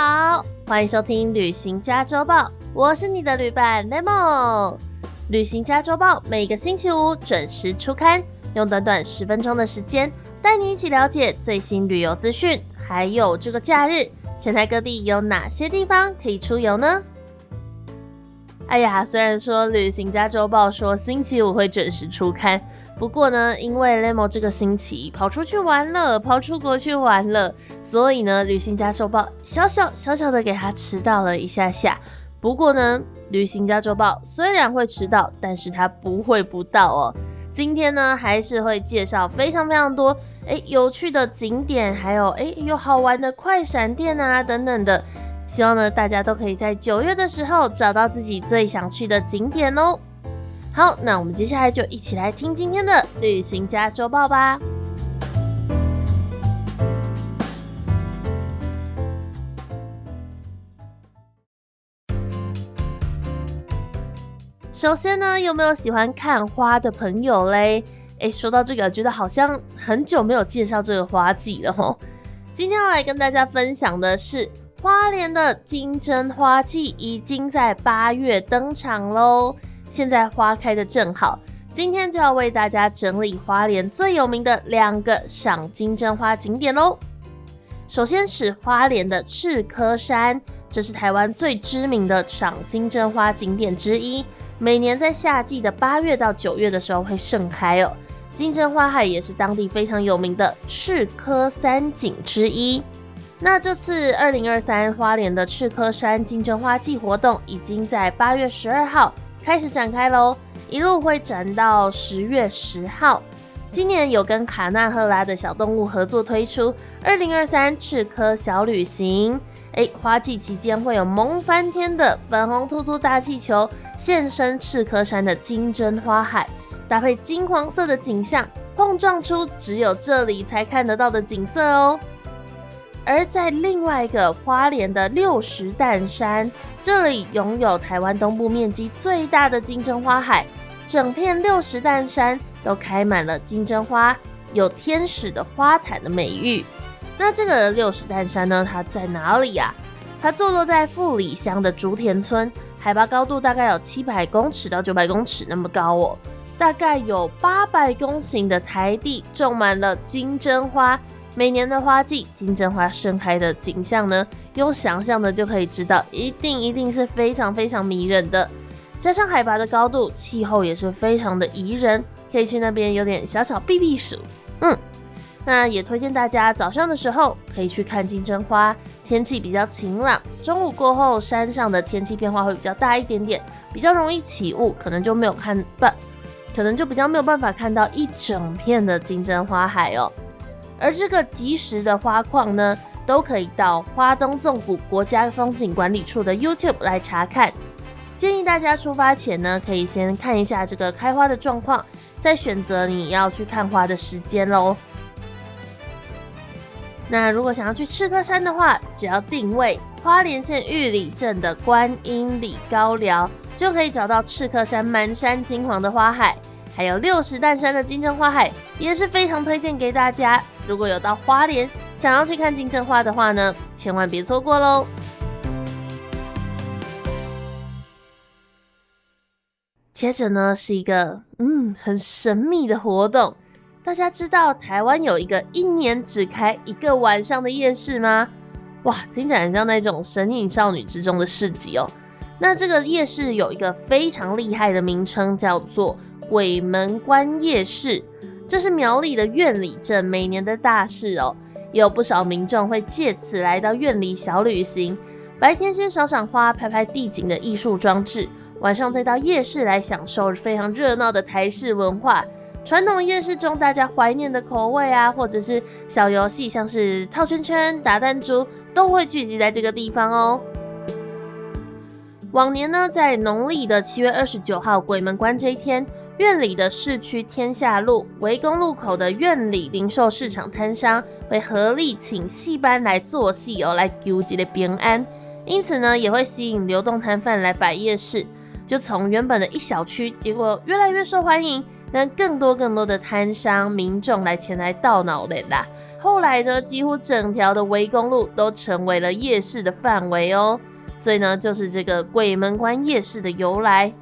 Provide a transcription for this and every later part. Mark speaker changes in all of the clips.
Speaker 1: 好欢迎收听《旅行加周报》，我是你的旅伴 Lemon。《旅行加周报》每个星期五准时出刊，用短短十分钟的时间，带你一起了解最新旅游资讯，还有这个假日，全台各地有哪些地方可以出游呢？哎呀，虽然说《旅行家周报》说星期五会准时出刊，不过呢，因为 Lemo 这个星期跑出去玩了，跑出国去玩了，所以呢，《旅行家周报》小小小小的给他迟到了一下下。不过呢，《旅行家周报》虽然会迟到，但是他不会不到哦。今天呢，还是会介绍非常非常多哎有趣的景点，还有哎有好玩的快闪店啊等等的。希望呢，大家都可以在九月的时候找到自己最想去的景点哦。好，那我们接下来就一起来听今天的旅行家周报吧。首先呢，有没有喜欢看花的朋友嘞？哎，说到这个，觉得好像很久没有介绍这个花季了吼。今天要来跟大家分享的是。花莲的金针花季已经在八月登场喽，现在花开的正好。今天就要为大家整理花莲最有名的两个赏金针花景点喽。首先是花莲的赤科山，这是台湾最知名的赏金针花景点之一，每年在夏季的八月到九月的时候会盛开哦。金针花海也是当地非常有名的赤科三景之一。那这次二零二三花莲的赤科山金针花季活动已经在八月十二号开始展开喽，一路会展到十月十号。今年有跟卡纳赫拉的小动物合作推出二零二三赤科小旅行。哎，花季期间会有萌翻天的粉红突突大气球现身赤科山的金针花海，搭配金黄色的景象，碰撞出只有这里才看得到的景色哦。而在另外一个花莲的六十担山，这里拥有台湾东部面积最大的金针花海，整片六十担山都开满了金针花，有天使的花坛的美誉。那这个六十担山呢？它在哪里呀？它坐落在富里乡的竹田村，海拔高度大概有七百公尺到九百公尺那么高哦，大概有八百公顷的台地种满了金针花。每年的花季，金针花盛开的景象呢，用想象的就可以知道，一定一定是非常非常迷人的。加上海拔的高度，气候也是非常的宜人，可以去那边有点小小避避暑。嗯，那也推荐大家早上的时候可以去看金针花，天气比较晴朗。中午过后，山上的天气变化会比较大一点点，比较容易起雾，可能就没有看不，可能就比较没有办法看到一整片的金针花海哦。而这个即时的花况呢，都可以到花东纵谷国家风景管理处的 YouTube 来查看。建议大家出发前呢，可以先看一下这个开花的状况，再选择你要去看花的时间喽。那如果想要去赤科山的话，只要定位花莲县玉里镇的观音里高寮，就可以找到赤科山满山金黄的花海，还有六十担山的金针花海，也是非常推荐给大家。如果有到花莲想要去看金针花的话呢，千万别错过喽。接着呢是一个嗯很神秘的活动，大家知道台湾有一个一年只开一个晚上的夜市吗？哇，听起来很像那种神隐少女之中的市集哦。那这个夜市有一个非常厉害的名称，叫做鬼门关夜市。这是苗栗的苑里镇每年的大事哦，有不少民众会借此来到苑里小旅行。白天先赏赏花、拍拍地景的艺术装置，晚上再到夜市来享受非常热闹的台式文化。传统夜市中大家怀念的口味啊，或者是小游戏，像是套圈圈、打弹珠，都会聚集在这个地方哦。往年呢，在农历的七月二十九号鬼门关这一天。院里的市区天下路围公路口的院里零售市场摊商会合力请戏班来做戏哦，来救济的平安。因此呢，也会吸引流动摊贩来摆夜市，就从原本的一小区，结果越来越受欢迎，让更多更多的摊商民众来前来到脑的啦。后来呢，几乎整条的围公路都成为了夜市的范围哦。所以呢，就是这个鬼门关夜市的由来。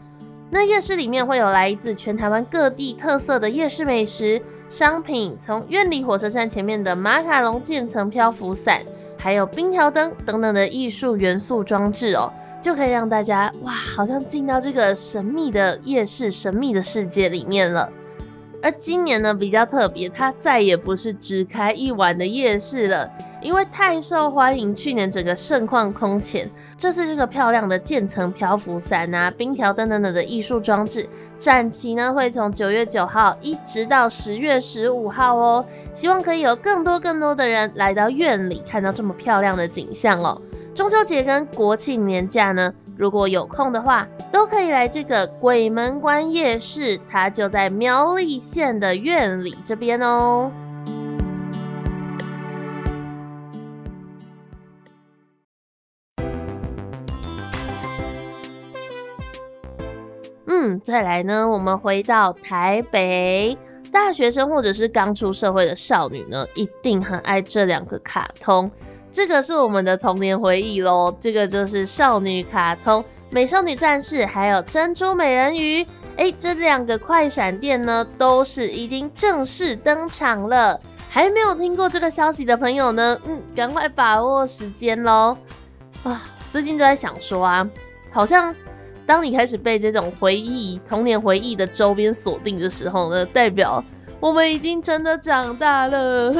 Speaker 1: 那夜市里面会有来自全台湾各地特色的夜市美食商品，从院里火车站前面的马卡龙渐层漂浮伞，还有冰条灯等等的艺术元素装置哦，就可以让大家哇，好像进到这个神秘的夜市、神秘的世界里面了。而今年呢，比较特别，它再也不是只开一晚的夜市了。因为太受欢迎，去年整个盛况空前。这次这个漂亮的渐层漂浮伞啊、冰条等等等的艺术装置展期呢，会从九月九号一直到十月十五号哦。希望可以有更多更多的人来到院里看到这么漂亮的景象哦。中秋节跟国庆年假呢，如果有空的话，都可以来这个鬼门关夜市，它就在苗栗县的院里这边哦。嗯，再来呢，我们回到台北，大学生或者是刚出社会的少女呢，一定很爱这两个卡通，这个是我们的童年回忆喽。这个就是少女卡通《美少女战士》还有《珍珠美人鱼》。哎，这两个快闪店呢，都是已经正式登场了。还没有听过这个消息的朋友呢，嗯，赶快把握时间喽。啊，最近就在想说啊，好像。当你开始被这种回忆、童年回忆的周边锁定的时候呢，代表我们已经真的长大了。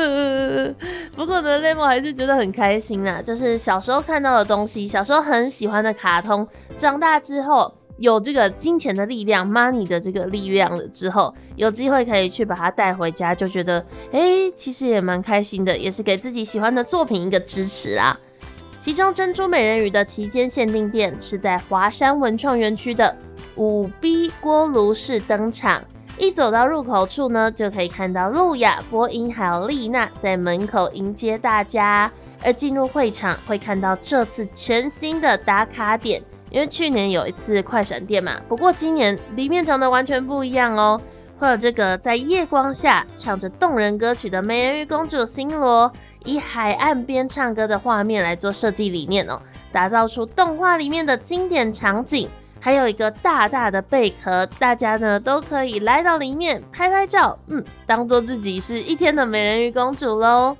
Speaker 1: 不过呢，雷蒙还是觉得很开心啊，就是小时候看到的东西，小时候很喜欢的卡通，长大之后有这个金钱的力量、money 的这个力量了之后，有机会可以去把它带回家，就觉得哎，其实也蛮开心的，也是给自己喜欢的作品一个支持啦。其中珍珠美人鱼的期间限定店是在华山文创园区的五 B 锅炉室登场，一走到入口处呢，就可以看到路亚、波音还有丽娜在门口迎接大家。而进入会场会看到这次全新的打卡点，因为去年有一次快闪店嘛，不过今年里面长得完全不一样哦，会有这个在夜光下唱着动人歌曲的美人鱼公主星罗。以海岸边唱歌的画面来做设计理念哦，打造出动画里面的经典场景，还有一个大大的贝壳，大家呢都可以来到里面拍拍照，嗯，当做自己是一天的美人鱼公主喽。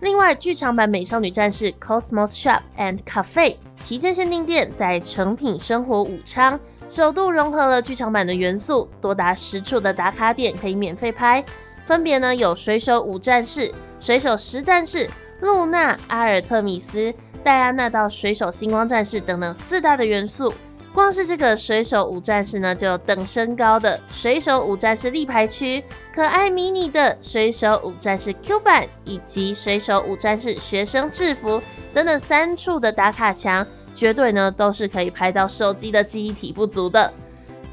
Speaker 1: 另外，剧场版《美少女战士 Cosmos Shop and Cafe》旗舰限定店在成品生活武昌，首度融合了剧场版的元素，多达十处的打卡点可以免费拍，分别呢有水手五战士。水手十战士、露娜、阿尔特米斯、戴安娜到水手星光战士等等四大的元素，光是这个水手五战士呢，就有等身高的水手五战士立牌区、可爱迷你的水手五战士 Q 版，以及水手五战士学生制服等等三处的打卡墙，绝对呢都是可以拍到手机的记忆体不足的。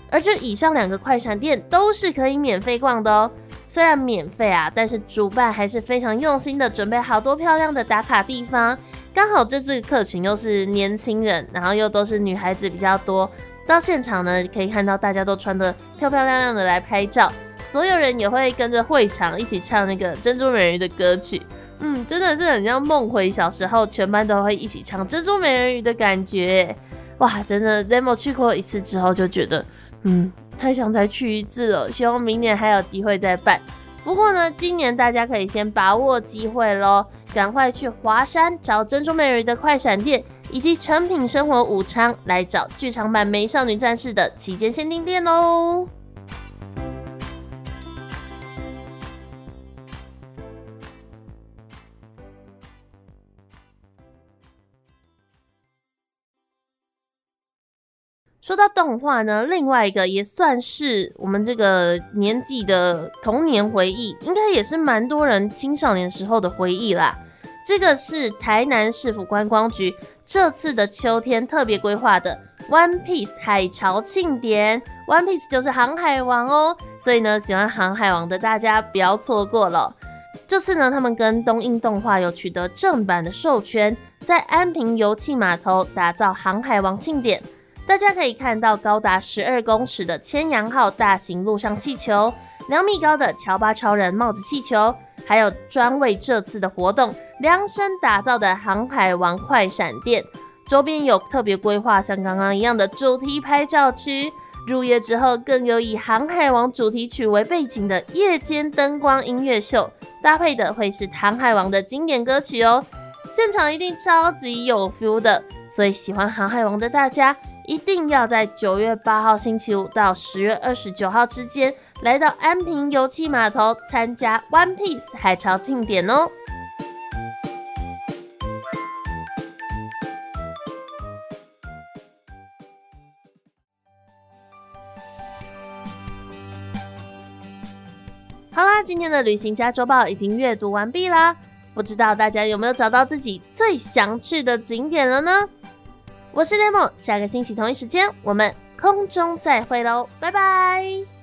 Speaker 1: 而这以上两个快闪店都是可以免费逛的哦。虽然免费啊，但是主办还是非常用心的准备好多漂亮的打卡地方。刚好这次客群又是年轻人，然后又都是女孩子比较多，到现场呢可以看到大家都穿的漂漂亮亮的来拍照，所有人也会跟着会场一起唱那个珍珠美人鱼的歌曲。嗯，真的是很像梦回小时候，全班都会一起唱珍珠美人鱼的感觉。哇，真的，demo 去过一次之后就觉得，嗯。太想再去一次了，希望明年还有机会再办。不过呢，今年大家可以先把握机会喽，赶快去华山找珍珠美人鱼的快闪店，以及成品生活武昌来找剧场版美少女战士的旗舰限定店喽。说到动画呢，另外一个也算是我们这个年纪的童年回忆，应该也是蛮多人青少年时候的回忆啦。这个是台南市府观光局这次的秋天特别规划的《One Piece》海潮庆典，《One Piece》就是航海王哦，所以呢，喜欢航海王的大家不要错过了。这次呢，他们跟东映动画有取得正版的授权，在安平油气码头打造航海王庆典。大家可以看到高达十二公尺的千阳号大型陆上气球，两米高的乔巴超人帽子气球，还有专为这次的活动量身打造的航海王快闪电。周边有特别规划，像刚刚一样的主题拍照区。入夜之后，更有以《航海王》主题曲为背景的夜间灯光音乐秀，搭配的会是《航海王》的经典歌曲哦。现场一定超级有 feel 的，所以喜欢《航海王》的大家，一定要在九月八号星期五到十月二十九号之间，来到安平油气码头参加 One Piece 海潮庆典哦。好啦，今天的旅行家周报已经阅读完毕啦。不知道大家有没有找到自己最想去的景点了呢？我是雷梦下个星期同一时间我们空中再会喽，拜拜。